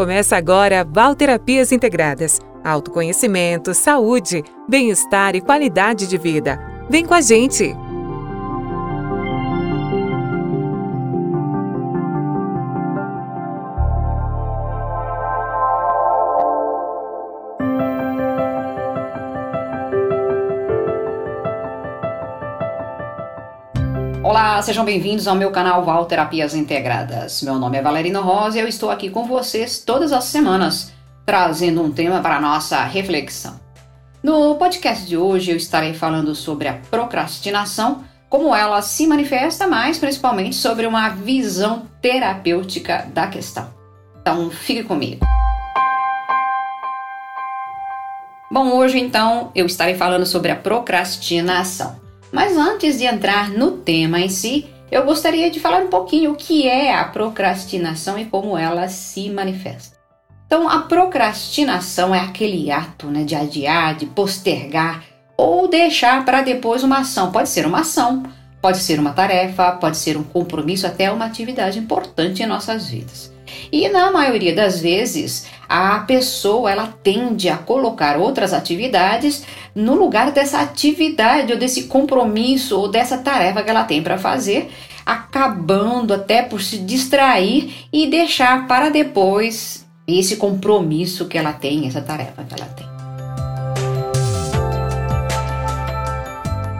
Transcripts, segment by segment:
Começa agora Valterapias Integradas. Autoconhecimento, saúde, bem-estar e qualidade de vida. Vem com a gente! Olá, sejam bem-vindos ao meu canal Val Terapias Integradas. Meu nome é Valerina Rosa e eu estou aqui com vocês todas as semanas, trazendo um tema para nossa reflexão. No podcast de hoje eu estarei falando sobre a procrastinação, como ela se manifesta, mas principalmente sobre uma visão terapêutica da questão. Então, fique comigo. Bom, hoje então eu estarei falando sobre a procrastinação. Mas antes de entrar no tema em si, eu gostaria de falar um pouquinho o que é a procrastinação e como ela se manifesta. Então, a procrastinação é aquele ato né, de adiar, de postergar ou deixar para depois uma ação. Pode ser uma ação, pode ser uma tarefa, pode ser um compromisso, até uma atividade importante em nossas vidas. E na maioria das vezes, a pessoa ela tende a colocar outras atividades no lugar dessa atividade ou desse compromisso ou dessa tarefa que ela tem para fazer, acabando até por se distrair e deixar para depois esse compromisso que ela tem, essa tarefa que ela tem.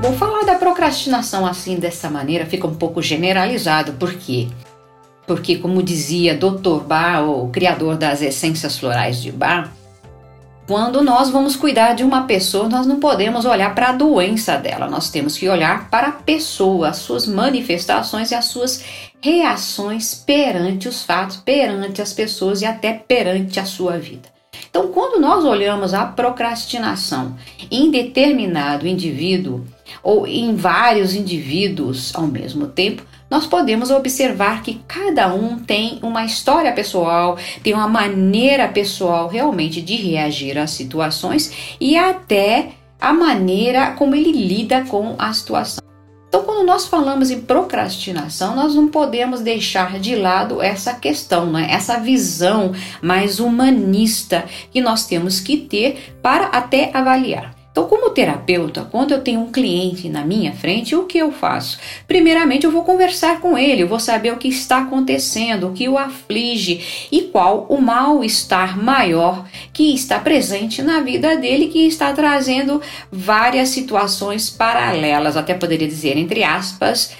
Bom, falar da procrastinação assim dessa maneira fica um pouco generalizado, porque porque, como dizia Dr. Bar, o criador das essências florais de Bar, quando nós vamos cuidar de uma pessoa, nós não podemos olhar para a doença dela, nós temos que olhar para a pessoa, as suas manifestações e as suas reações perante os fatos, perante as pessoas e até perante a sua vida. Então, quando nós olhamos a procrastinação em determinado indivíduo ou em vários indivíduos ao mesmo tempo, nós podemos observar que cada um tem uma história pessoal, tem uma maneira pessoal realmente de reagir às situações e até a maneira como ele lida com a situação. Então, quando nós falamos em procrastinação, nós não podemos deixar de lado essa questão, né? essa visão mais humanista que nós temos que ter para até avaliar. Então, como terapeuta, quando eu tenho um cliente na minha frente, o que eu faço? Primeiramente, eu vou conversar com ele, eu vou saber o que está acontecendo, o que o aflige e qual o mal-estar maior que está presente na vida dele, que está trazendo várias situações paralelas, até poderia dizer, entre aspas,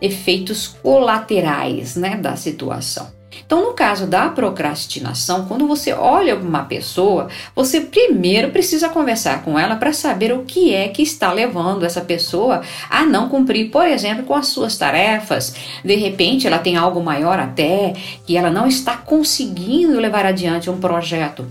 efeitos colaterais né, da situação. Então, no caso da procrastinação, quando você olha uma pessoa, você primeiro precisa conversar com ela para saber o que é que está levando essa pessoa a não cumprir, por exemplo, com as suas tarefas. De repente, ela tem algo maior até que ela não está conseguindo levar adiante um projeto.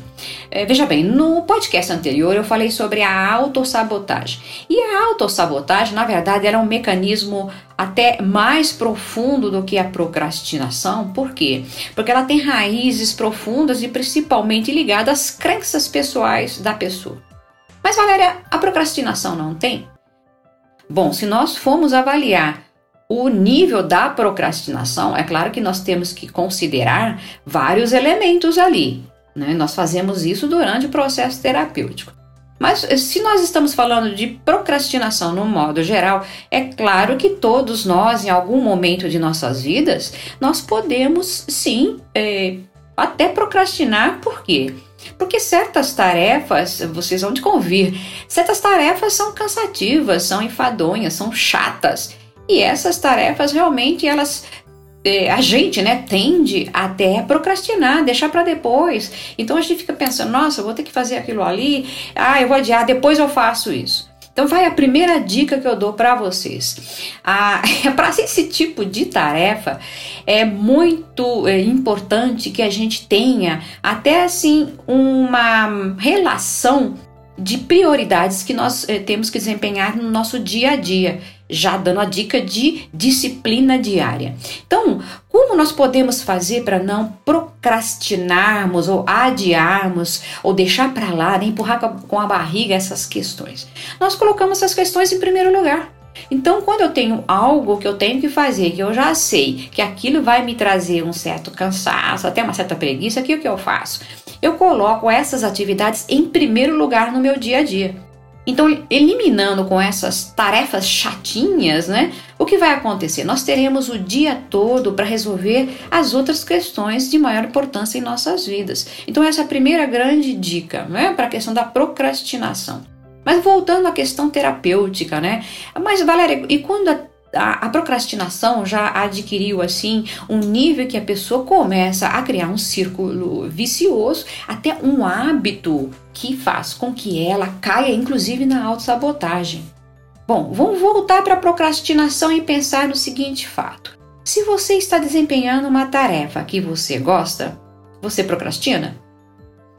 É, veja bem, no podcast anterior eu falei sobre a autossabotagem. E a autossabotagem, na verdade, era um mecanismo até mais profundo do que a procrastinação. Por quê? Porque ela tem raízes profundas e principalmente ligadas às crenças pessoais da pessoa. Mas, Valéria, a procrastinação não tem? Bom, se nós formos avaliar o nível da procrastinação, é claro que nós temos que considerar vários elementos ali. Né? Nós fazemos isso durante o processo terapêutico. Mas eh, se nós estamos falando de procrastinação no modo geral, é claro que todos nós, em algum momento de nossas vidas, nós podemos sim é, até procrastinar, por quê? Porque certas tarefas, vocês vão de convir, certas tarefas são cansativas, são enfadonhas, são chatas. E essas tarefas realmente elas é, a gente, né, tende até a procrastinar, deixar para depois. Então a gente fica pensando, nossa, eu vou ter que fazer aquilo ali, ah, eu vou adiar, depois eu faço isso. Então vai a primeira dica que eu dou para vocês. Ah, para esse tipo de tarefa é muito é, importante que a gente tenha até assim uma relação de prioridades que nós é, temos que desempenhar no nosso dia a dia já dando a dica de disciplina diária. Então, como nós podemos fazer para não procrastinarmos ou adiarmos ou deixar para lá, né, empurrar com a barriga essas questões? Nós colocamos essas questões em primeiro lugar. Então, quando eu tenho algo que eu tenho que fazer, que eu já sei que aquilo vai me trazer um certo cansaço, até uma certa preguiça, o que, que eu faço? Eu coloco essas atividades em primeiro lugar no meu dia a dia. Então, eliminando com essas tarefas chatinhas, né? O que vai acontecer? Nós teremos o dia todo para resolver as outras questões de maior importância em nossas vidas. Então, essa é a primeira grande dica, né? Para a questão da procrastinação. Mas voltando à questão terapêutica, né? Mas, Valéria, e quando a a, a, procrastinação já adquiriu assim um nível que a pessoa começa a criar um círculo vicioso, até um hábito que faz com que ela caia inclusive na autossabotagem. Bom, vamos voltar para a procrastinação e pensar no seguinte fato. Se você está desempenhando uma tarefa que você gosta, você procrastina?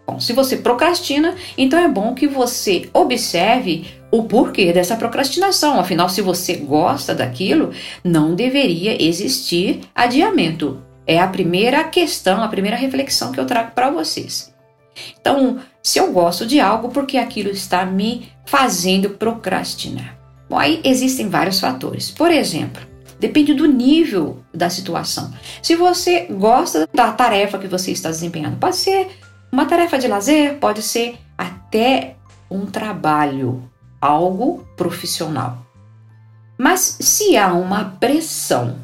Bom, se você procrastina, então é bom que você observe o porquê dessa procrastinação. Afinal, se você gosta daquilo, não deveria existir adiamento. É a primeira questão, a primeira reflexão que eu trago para vocês. Então, se eu gosto de algo, porque aquilo está me fazendo procrastinar? Bom, aí existem vários fatores. Por exemplo, depende do nível da situação. Se você gosta da tarefa que você está desempenhando, pode ser uma tarefa de lazer pode ser até um trabalho, algo profissional. Mas se há uma pressão,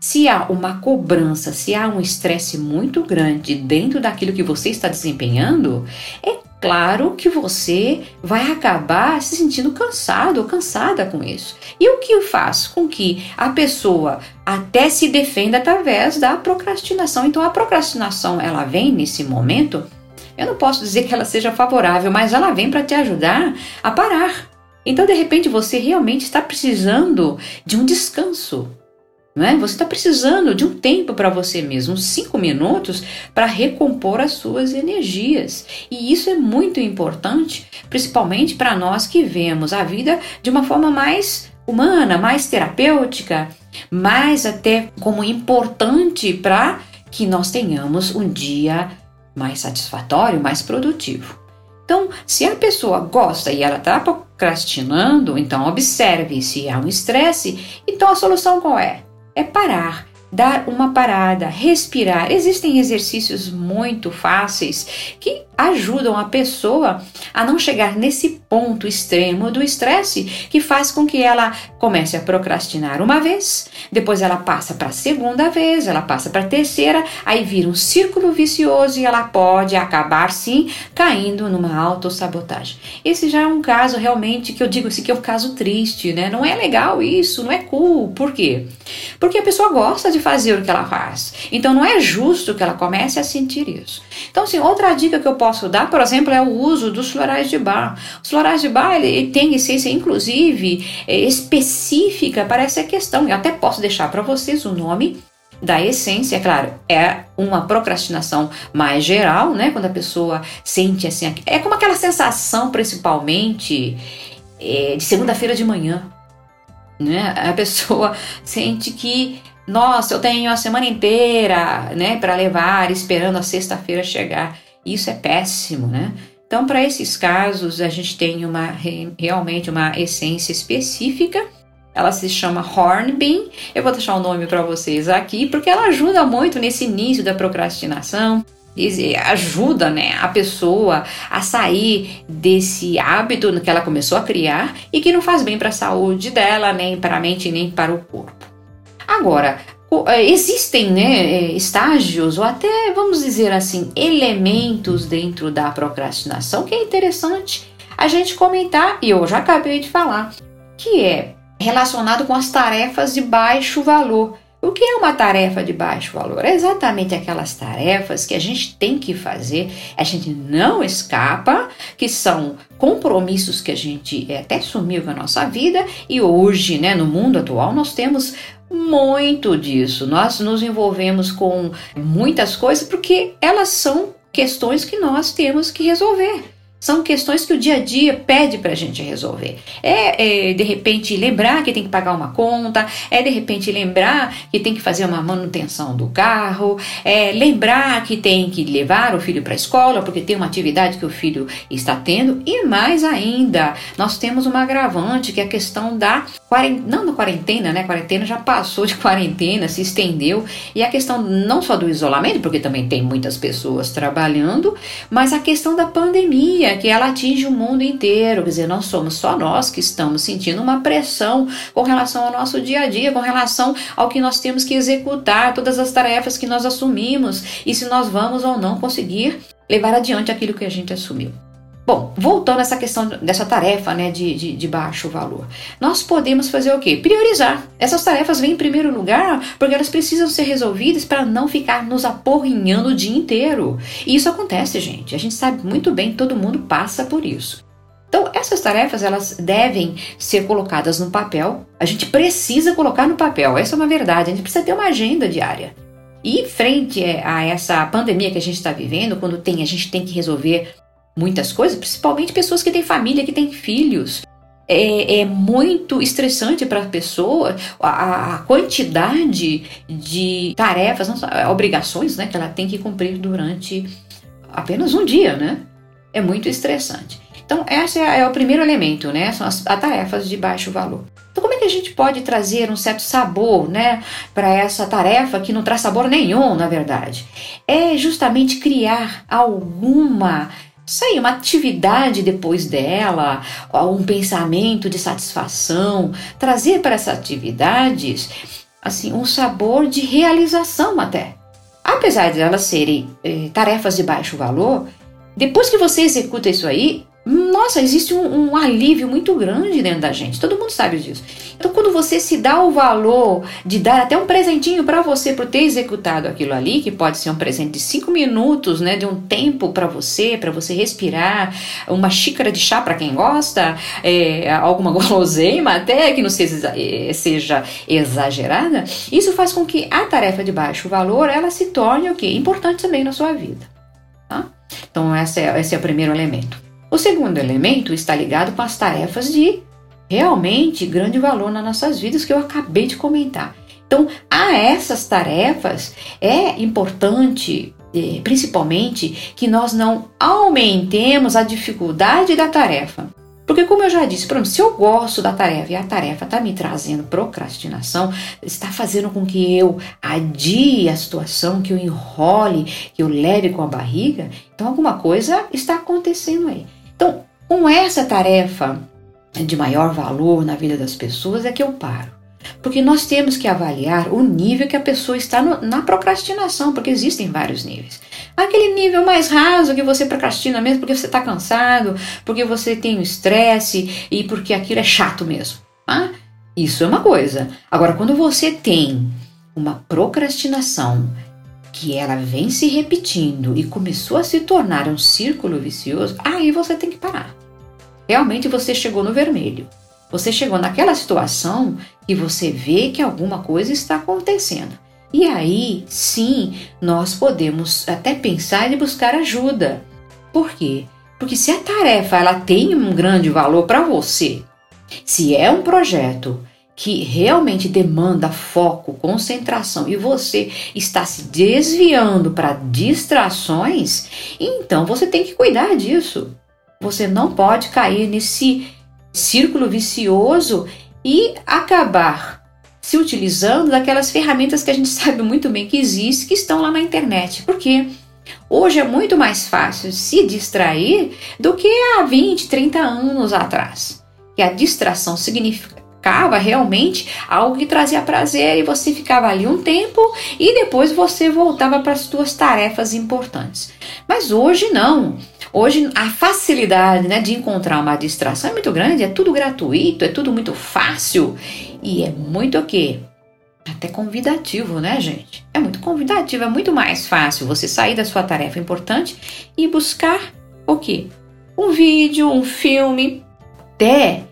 se há uma cobrança, se há um estresse muito grande dentro daquilo que você está desempenhando, é claro que você vai acabar se sentindo cansado ou cansada com isso. E o que faz com que a pessoa até se defenda através da procrastinação. Então a procrastinação, ela vem nesse momento eu não posso dizer que ela seja favorável, mas ela vem para te ajudar a parar. Então, de repente, você realmente está precisando de um descanso. Né? Você está precisando de um tempo para você mesmo, uns cinco minutos, para recompor as suas energias. E isso é muito importante, principalmente para nós que vemos a vida de uma forma mais humana, mais terapêutica, mais até como importante para que nós tenhamos um dia mais satisfatório, mais produtivo. Então, se a pessoa gosta e ela está procrastinando, então observe se há um estresse. Então, a solução qual é? É parar, dar uma parada, respirar. Existem exercícios muito fáceis que ajudam a pessoa a não chegar nesse ponto extremo do estresse que faz com que ela comece a procrastinar uma vez, depois ela passa para a segunda vez, ela passa para a terceira, aí vira um círculo vicioso e ela pode acabar sim caindo numa autossabotagem. Esse já é um caso realmente que eu digo assim que é um caso triste, né? Não é legal isso, não é cool. Por quê? Porque a pessoa gosta de fazer o que ela faz. Então não é justo que ela comece a sentir isso. Então, assim, outra dica que eu posso dar, por exemplo, é o uso dos florais de bar. Os florais de bar ele, ele tem essência, inclusive, é, específica para essa questão. Eu até posso deixar para vocês o nome da essência, claro, é uma procrastinação mais geral, né? Quando a pessoa sente assim, é como aquela sensação, principalmente é, de segunda-feira de manhã, né? A pessoa sente que nossa, eu tenho a semana inteira, né, para levar, esperando a sexta-feira chegar. Isso é péssimo, né? Então, para esses casos, a gente tem uma realmente uma essência específica. Ela se chama Hornbeam. Eu vou deixar o nome para vocês aqui, porque ela ajuda muito nesse início da procrastinação. Ajuda né, a pessoa a sair desse hábito que ela começou a criar e que não faz bem para a saúde dela, nem para a mente, nem para o corpo. Agora, é, existem né, é, estágios ou até, vamos dizer assim, elementos dentro da procrastinação que é interessante a gente comentar, e eu já acabei de falar, que é relacionado com as tarefas de baixo valor. O que é uma tarefa de baixo valor? É exatamente aquelas tarefas que a gente tem que fazer, a gente não escapa, que são compromissos que a gente é, até sumiu com a nossa vida e hoje, né, no mundo atual, nós temos muito disso. Nós nos envolvemos com muitas coisas porque elas são questões que nós temos que resolver. São questões que o dia a dia pede para a gente resolver. É, é, de repente lembrar que tem que pagar uma conta, é de repente lembrar que tem que fazer uma manutenção do carro, é lembrar que tem que levar o filho para a escola porque tem uma atividade que o filho está tendo e mais ainda, nós temos uma agravante que é a questão da não na quarentena, né? Quarentena já passou de quarentena, se estendeu. E a questão não só do isolamento, porque também tem muitas pessoas trabalhando, mas a questão da pandemia, que ela atinge o mundo inteiro. Quer dizer, não somos só nós que estamos sentindo uma pressão com relação ao nosso dia a dia, com relação ao que nós temos que executar, todas as tarefas que nós assumimos e se nós vamos ou não conseguir levar adiante aquilo que a gente assumiu. Bom, voltando a essa questão dessa tarefa né, de, de, de, baixo valor, nós podemos fazer o quê? Priorizar. Essas tarefas vêm em primeiro lugar porque elas precisam ser resolvidas para não ficar nos aporrinhando o dia inteiro. E isso acontece, gente. A gente sabe muito bem, todo mundo passa por isso. Então, essas tarefas elas devem ser colocadas no papel. A gente precisa colocar no papel, essa é uma verdade. A gente precisa ter uma agenda diária. E frente a essa pandemia que a gente está vivendo, quando tem, a gente tem que resolver muitas coisas, principalmente pessoas que têm família, que têm filhos. É, é muito estressante para a pessoa a, quantidade de tarefas, não, obrigações né, que ela tem que cumprir durante apenas um dia, né? É muito estressante. Então, esse é, é o primeiro elemento, né? São as, as tarefas de baixo valor. Então, como é que a gente pode trazer um certo sabor, né, para essa tarefa que não traz sabor nenhum, na verdade? É justamente criar alguma sei, uma atividade depois dela, um pensamento de satisfação, trazer para essas atividades assim um sabor de realização até. Apesar de elas serem eh, tarefas de baixo valor, depois que você executa isso aí, nossa, existe um, um, alívio muito grande dentro da gente. Todo mundo sabe disso. Então, quando você se dá o valor de dar até um presentinho para você por ter executado aquilo ali, que pode ser um presente de cinco minutos, né, de um tempo para você, para você respirar, uma xícara de chá para quem gosta, é, alguma guloseima até que não seja, é, seja exagerada, isso faz com que a tarefa de baixo valor ela se torne o que importante também na sua vida. Tá? Então, esse é, esse é o primeiro elemento. O segundo elemento está ligado com as tarefas de realmente grande valor nas nossas vidas que eu acabei de comentar. Então, a essas tarefas é importante, eh, principalmente, que nós não aumentemos a dificuldade da tarefa. Porque, como eu já disse, se eu gosto da tarefa e a tarefa está me trazendo procrastinação, está fazendo com que eu adie a situação, que eu enrole, que eu leve com a barriga, então alguma coisa está acontecendo aí. Então, com essa tarefa de maior valor na vida das pessoas é que eu paro. Porque nós temos que avaliar o nível que a pessoa está no, na procrastinação, porque existem vários níveis. Aquele nível mais raso que você procrastina mesmo porque você está cansado, porque você tem um estresse e porque aquilo é chato mesmo. Ah, isso é uma coisa. Agora, quando você tem uma procrastinação que ela vem se repetindo e começou a se tornar um círculo vicioso, aí você tem que parar. Realmente você chegou no vermelho. Você chegou naquela situação que você vê que alguma coisa está acontecendo. E aí, sim, nós podemos até pensar em buscar ajuda. Por quê? Porque se a tarefa ela tem um grande valor para você, se é um projeto que realmente demanda foco, concentração e você está se desviando para distrações, então você tem que cuidar disso. Você não pode cair nesse círculo vicioso e acabar se utilizando daquelas ferramentas que a gente sabe muito bem que existem, que estão lá na internet. Porque hoje é muito mais fácil se distrair do que há 20, 30 anos atrás. Que a distração significa significava realmente algo que trazia prazer e você ficava ali um tempo e depois você voltava para as suas tarefas importantes. Mas hoje não. Hoje a facilidade né, de encontrar uma distração é muito grande, é tudo gratuito, é tudo muito fácil e é muito o quê? Até convidativo, né, gente? É muito convidativo, é muito mais fácil você sair da sua tarefa importante e buscar o quê? Um vídeo, um filme, até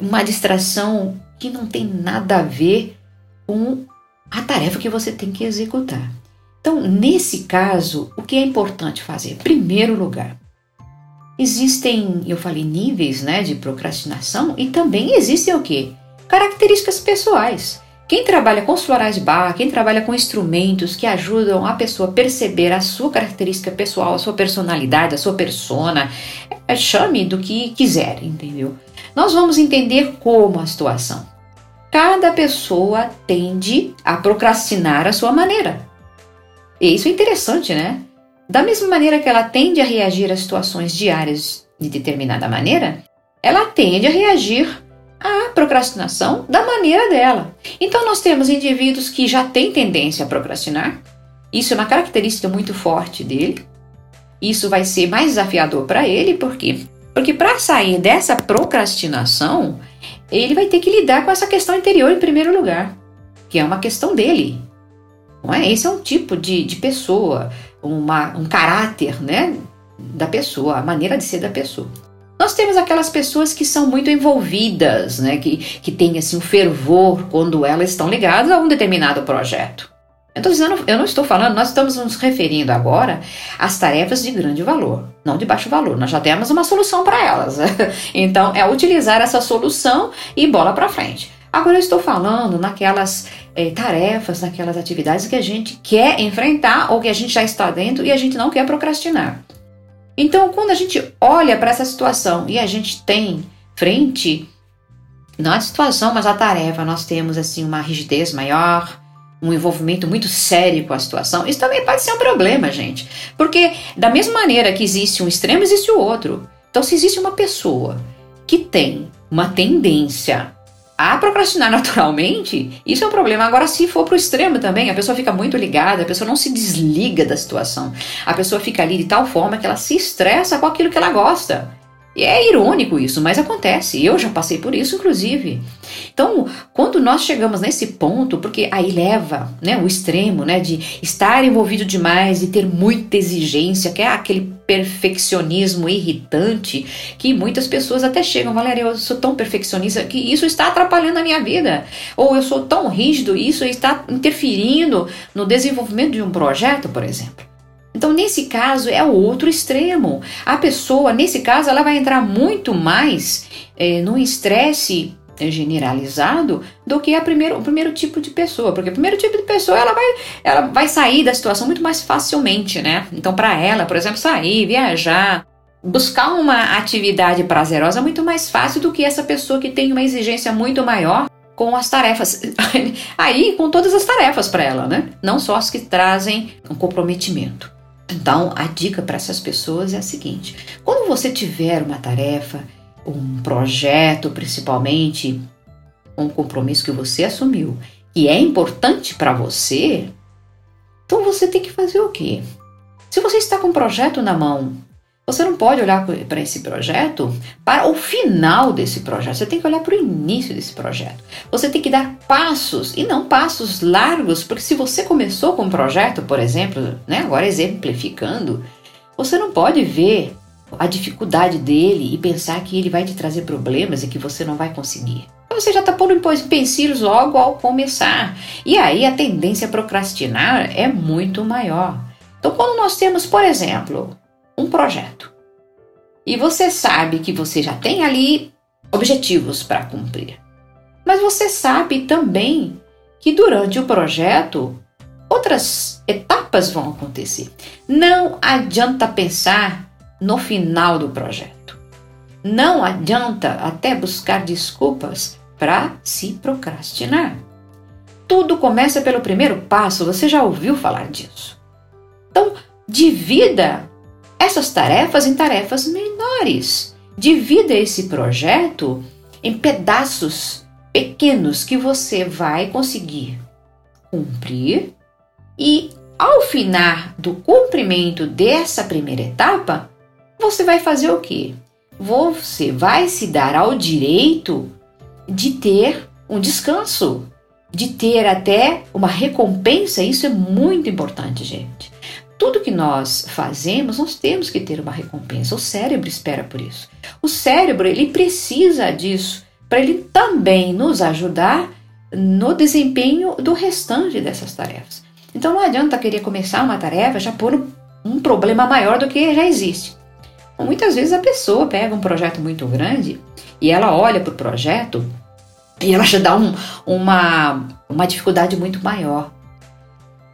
uma distração que não tem nada a ver com a tarefa que você tem que executar. Então, nesse caso, o que é importante fazer? Primeiro lugar, existem, eu falei, níveis né, de procrastinação e também existem o quê? Características pessoais. Quem trabalha com os florais de bar, quem trabalha com instrumentos que ajudam a pessoa a perceber a sua característica pessoal, a sua personalidade, a sua persona, é, chame do que quiser, entendeu? Nós vamos entender como a situação. cada pessoa tende a procrastinar a sua maneira. E isso é interessante, né? Da mesma maneira que ela tende a reagir a situações diárias de determinada maneira, ela tende a reagir à procrastinação da maneira dela. Então nós temos indivíduos que já têm tendência a procrastinar. Isso é uma característica muito forte dele. Isso vai ser mais desafiador para ele, por quê? Porque para sair dessa procrastinação, ele vai ter que lidar com essa questão interior em primeiro lugar, que é uma questão dele. Não é? Esse é um tipo de, de pessoa, uma, um caráter né, da pessoa, a maneira de ser da pessoa. Nós temos aquelas pessoas que são muito envolvidas, né, que, que têm assim, um fervor quando elas estão ligadas a um determinado projeto. Eu, dizendo, eu não estou falando, nós estamos nos referindo agora às tarefas de grande valor, não de baixo valor. Nós já temos uma solução para elas. então, é utilizar essa solução e bola para frente. Agora, eu estou falando naquelas é, tarefas, naquelas atividades que a gente quer enfrentar ou que a gente já está dentro e a gente não quer procrastinar. Então, quando a gente olha para essa situação e a gente tem frente, não a situação, mas a tarefa, nós temos assim uma rigidez maior, um envolvimento muito sério com a situação, isso também pode ser um problema, gente. Porque, da mesma maneira que existe um extremo, existe o outro. Então, se existe uma pessoa que tem uma tendência a procrastinar naturalmente, isso é um problema. Agora, se for para o extremo também, a pessoa fica muito ligada, a pessoa não se desliga da situação. A pessoa fica ali de tal forma que ela se estressa com aquilo que ela gosta. E é irônico isso, mas acontece. Eu já passei por isso, inclusive. Então, quando nós chegamos nesse ponto, porque aí leva né, o extremo né, de estar envolvido demais e ter muita exigência, que é aquele perfeccionismo irritante, que muitas pessoas até chegam, Valéria, eu sou tão perfeccionista que isso está atrapalhando a minha vida. Ou eu sou tão rígido, isso está interferindo no desenvolvimento de um projeto, por exemplo. Então, nesse caso, é o outro extremo. A pessoa, nesse caso, ela vai entrar muito mais é, no estresse generalizado do que a primeiro, o primeiro tipo de pessoa, porque o primeiro tipo de pessoa ela vai, ela vai sair da situação muito mais facilmente, né? Então, para ela, por exemplo, sair, viajar, buscar uma atividade prazerosa é muito mais fácil do que essa pessoa que tem uma exigência muito maior com as tarefas. Aí, com todas as tarefas para ela, né? Não só as que trazem um comprometimento. Então, a dica para essas pessoas é a seguinte: quando você tiver uma tarefa, um projeto, principalmente, um compromisso que você assumiu e é importante para você, então você tem que fazer o quê? Se você está com um projeto na mão você não pode olhar para esse projeto para o final desse projeto, você tem que olhar para o início desse projeto. Você tem que dar passos e não passos largos, porque se você começou com um projeto, por exemplo, né, agora exemplificando, você não pode ver a dificuldade dele e pensar que ele vai te trazer problemas e que você não vai conseguir. Você já está pondo empecilhos logo ao começar. E aí a tendência a procrastinar é muito maior. Então, quando nós temos, por exemplo, um projeto e você sabe que você já tem ali objetivos para cumprir, mas você sabe também que durante o projeto outras etapas vão acontecer. Não adianta pensar no final do projeto. Não adianta até buscar desculpas para se procrastinar. Tudo começa pelo primeiro passo, você já ouviu falar disso. Então, divida essas tarefas em tarefas menores. Divida esse projeto em pedaços pequenos que você vai conseguir cumprir e ao final do cumprimento dessa primeira etapa, você vai fazer o quê? Você vai se dar ao direito de ter um descanso, de ter até uma recompensa. Isso é muito importante, gente tudo que nós fazemos, nós temos que ter uma recompensa. O cérebro espera por isso. O cérebro, ele precisa disso para ele também nos ajudar no desempenho do restante dessas tarefas. Então não adianta querer começar uma tarefa já por um problema maior do que já existe. Muitas vezes a pessoa pega um projeto muito grande e ela olha para o projeto e ela já dá um, uma, uma dificuldade muito maior.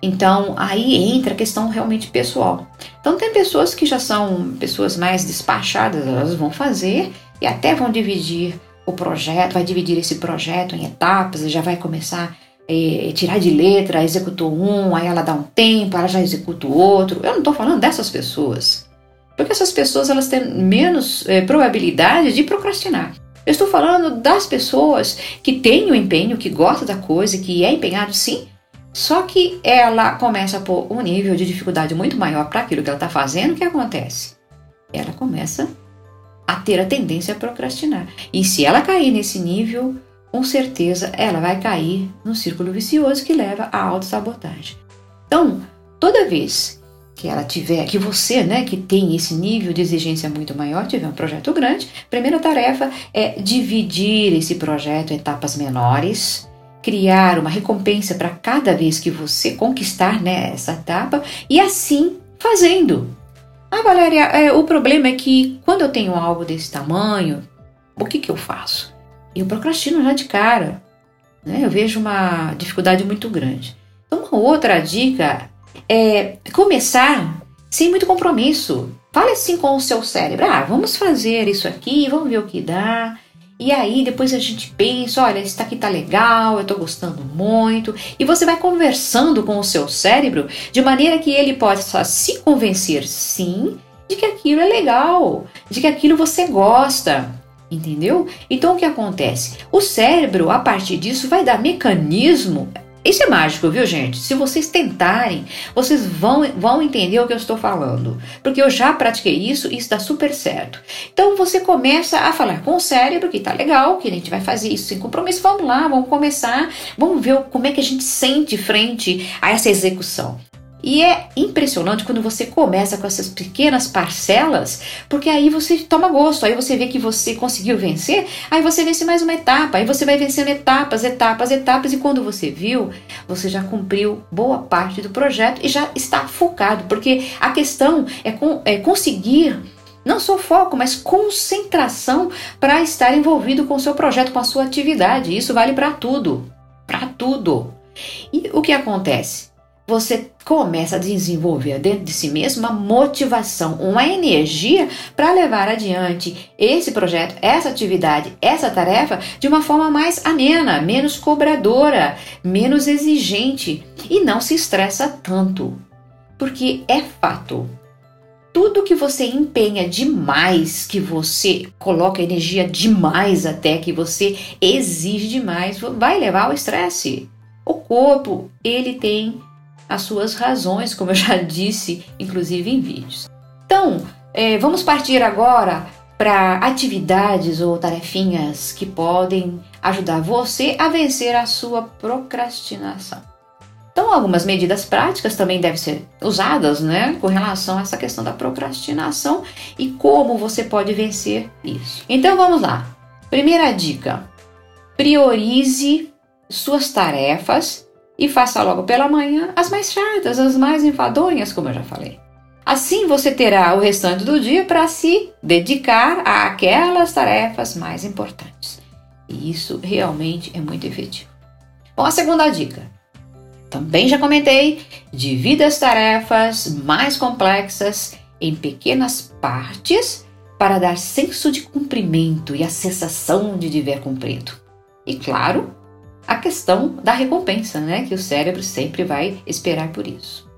Então, aí entra a questão realmente pessoal. Então, tem pessoas que já são pessoas mais despachadas, elas vão fazer e até vão dividir o projeto, vai dividir esse projeto em etapas já vai começar é, tirar de letra, executou um, aí ela dá um tempo, ela já executa o outro. Eu não estou falando dessas pessoas. Porque essas pessoas elas têm menos é, probabilidade de procrastinar. Eu estou falando das pessoas que têm o empenho, que gostam da coisa, que é empenhado sim, só que ela começa a pôr um nível de dificuldade muito maior para aquilo que ela está fazendo, o que acontece? Ela começa a ter a tendência a procrastinar. E se ela cair nesse nível, com certeza ela vai cair no círculo vicioso que leva à autossabotagem. Então, toda vez que ela tiver, que você, né, que tem esse nível de exigência muito maior, tiver um projeto grande, primeira tarefa é dividir esse projeto em etapas menores, criar uma recompensa para cada vez que você conquistar né, essa etapa e assim fazendo. Ah, Valéria, é, o problema é que quando eu tenho algo desse tamanho, o que, que eu faço? eu procrastino já de cara. Né? Eu vejo uma dificuldade muito grande. Então, uma outra dica é começar sem muito compromisso. Fale assim com o seu cérebro: ah, vamos fazer isso aqui, vamos ver o que dá. E aí depois a gente pensa, olha, isso aqui tá legal, eu tô gostando muito. E você vai conversando com o seu cérebro de maneira que ele possa se convencer sim de que aquilo é legal, de que aquilo você gosta. Entendeu? Então o que acontece? O cérebro, a partir disso, vai dar mecanismo. Isso é mágico, viu, gente? Se vocês tentarem, vocês vão, vão entender o que eu estou falando. Porque eu já pratiquei isso e está super certo. Então você começa a falar com o cérebro que tá legal, que a gente vai fazer isso sem compromisso. Vamos lá, vamos começar. Vamos ver como é que a gente sente frente a essa execução. E é impressionante quando você começa com essas pequenas parcelas, porque aí você toma gosto, aí você vê que você conseguiu vencer, aí você vence mais uma etapa, aí você vai vencendo etapas, etapas, etapas, e quando você viu, você já cumpriu boa parte do projeto e já está focado, porque a questão é, com, é conseguir não só foco, mas concentração para estar envolvido com o seu projeto, com a sua atividade. Isso vale para tudo, para tudo. E o que acontece? Você começa a desenvolver dentro de si mesmo uma motivação, uma energia para levar adiante esse projeto, essa atividade, essa tarefa de uma forma mais amena, menos cobradora, menos exigente e não se estressa tanto. Porque é fato. Tudo que você empenha demais, que você coloca energia demais até que você exige demais, vai levar ao estresse. O corpo, ele tem as suas razões, como eu já disse, inclusive em vídeos. Então, é, vamos partir agora para atividades ou tarefinhas que podem ajudar você a vencer a sua procrastinação. Então, algumas medidas práticas também devem ser usadas, né, com relação a essa questão da procrastinação e como você pode vencer isso. Então, vamos lá. Primeira dica: priorize suas tarefas e faça logo pela manhã as mais chatas, as mais enfadonhas, como eu já falei. Assim você terá o restante do dia para se dedicar àquelas tarefas mais importantes. E isso realmente é muito efetivo. Bom, a segunda dica. Também já comentei, divida as tarefas mais complexas em pequenas partes para dar senso de cumprimento e a sensação de dever cumprido. E claro, a questão da recompensa, né? Que o cérebro sempre vai esperar por isso.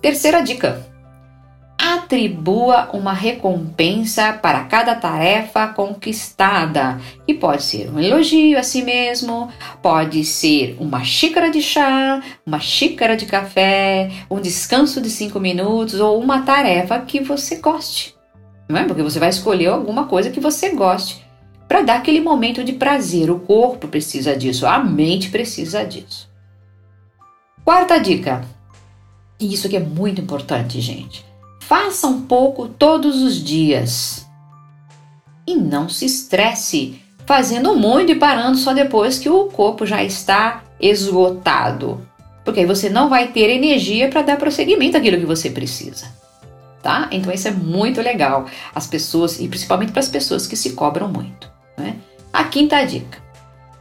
Terceira dica: atribua uma recompensa para cada tarefa conquistada, que pode ser um elogio a si mesmo, pode ser uma xícara de chá, uma xícara de café, um descanso de cinco minutos ou uma tarefa que você goste. Não é? Porque você vai escolher alguma coisa que você goste para dar aquele momento de prazer. O corpo precisa disso, a mente precisa disso. Quarta dica, e isso aqui é muito importante, gente. Faça um pouco todos os dias. E não se estresse fazendo muito e parando só depois que o corpo já está esgotado. Porque aí você não vai ter energia para dar prosseguimento àquilo que você precisa. Tá? Então isso é muito legal. As pessoas, e principalmente para as pessoas que se cobram muito. Né? A quinta dica: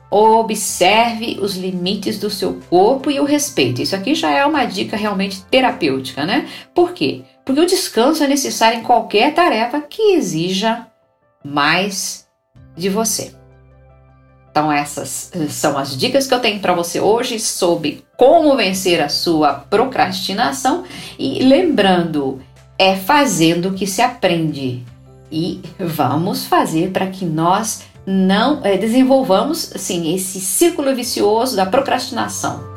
observe os limites do seu corpo e o respeite. Isso aqui já é uma dica realmente terapêutica, né? Por quê? Porque o descanso é necessário em qualquer tarefa que exija mais de você. Então, essas eh, são as dicas que eu tenho para você hoje sobre como vencer a sua procrastinação. E lembrando, é fazendo que se aprende. E vamos fazer para que nós não é, desenvolvamos assim, esse círculo vicioso da procrastinação.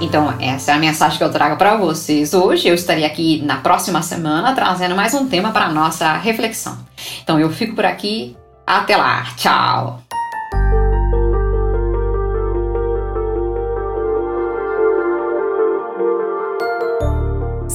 Então, essa é a mensagem que eu trago para vocês hoje. Eu estarei aqui na próxima semana trazendo mais um tema para nossa reflexão. Então, eu fico por aqui. Até lá. Tchau.